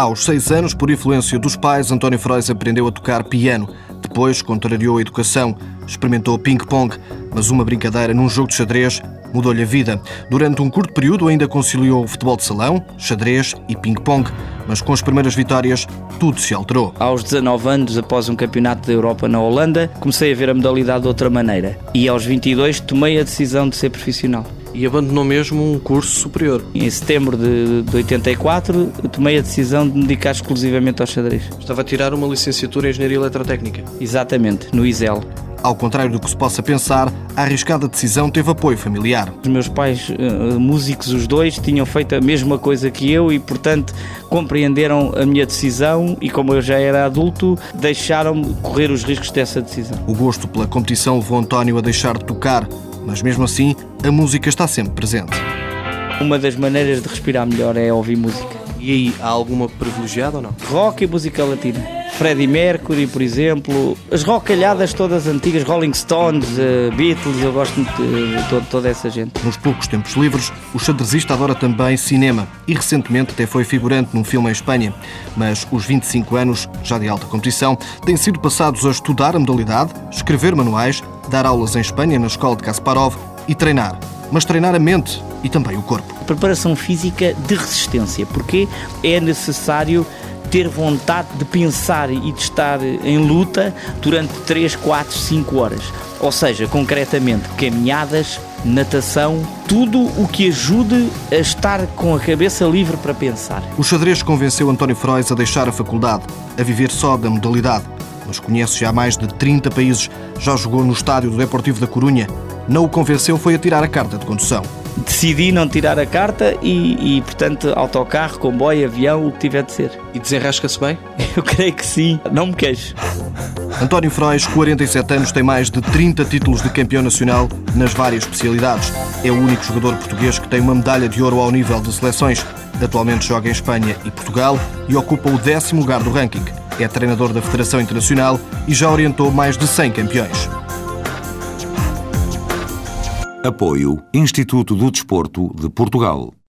Aos seis anos, por influência dos pais, António Frois aprendeu a tocar piano. Depois, contrariou a educação, experimentou ping-pong, mas uma brincadeira num jogo de xadrez mudou-lhe a vida. Durante um curto período, ainda conciliou futebol de salão, xadrez e ping-pong, mas com as primeiras vitórias, tudo se alterou. Aos 19 anos, após um campeonato da Europa na Holanda, comecei a ver a modalidade de outra maneira. E aos 22, tomei a decisão de ser profissional e abandonou mesmo um curso superior. Em setembro de, de 84, tomei a decisão de me dedicar exclusivamente ao xadrez. Estava a tirar uma licenciatura em Engenharia Eletrotécnica. Exatamente, no ISEL. Ao contrário do que se possa pensar, a arriscada decisão teve apoio familiar. Os meus pais, uh, músicos os dois, tinham feito a mesma coisa que eu e, portanto, compreenderam a minha decisão e, como eu já era adulto, deixaram-me correr os riscos dessa decisão. O gosto pela competição levou António a deixar de tocar, mas mesmo assim, a música está sempre presente. Uma das maneiras de respirar melhor é ouvir música. E aí, há alguma privilegiada ou não? Rock e música latina. Freddie Mercury, por exemplo, as rockalhadas todas antigas, Rolling Stones, uh, Beatles, eu gosto muito de toda, toda essa gente. Nos poucos tempos livres, o xadrezista adora também cinema e recentemente até foi figurante num filme em Espanha. Mas os 25 anos, já de alta competição, têm sido passados a estudar a modalidade, escrever manuais, dar aulas em Espanha na escola de Kasparov e treinar. Mas treinar a mente e também o corpo. Preparação física de resistência, porque é necessário ter vontade de pensar e de estar em luta durante 3, 4, 5 horas. Ou seja, concretamente, caminhadas, natação, tudo o que ajude a estar com a cabeça livre para pensar. O xadrez convenceu António Frois a deixar a faculdade, a viver só da modalidade. Mas conhece já mais de 30 países, já jogou no estádio do Deportivo da Corunha. Não o convenceu foi a tirar a carta de condução decidi não tirar a carta e, e, portanto, autocarro, comboio, avião, o que tiver de ser. E desenrasca-se bem? Eu creio que sim, não me queixo. António Frois, 47 anos, tem mais de 30 títulos de campeão nacional nas várias especialidades. É o único jogador português que tem uma medalha de ouro ao nível de seleções. Atualmente joga em Espanha e Portugal e ocupa o décimo lugar do ranking. É treinador da Federação Internacional e já orientou mais de 100 campeões. Apoio Instituto do Desporto de Portugal.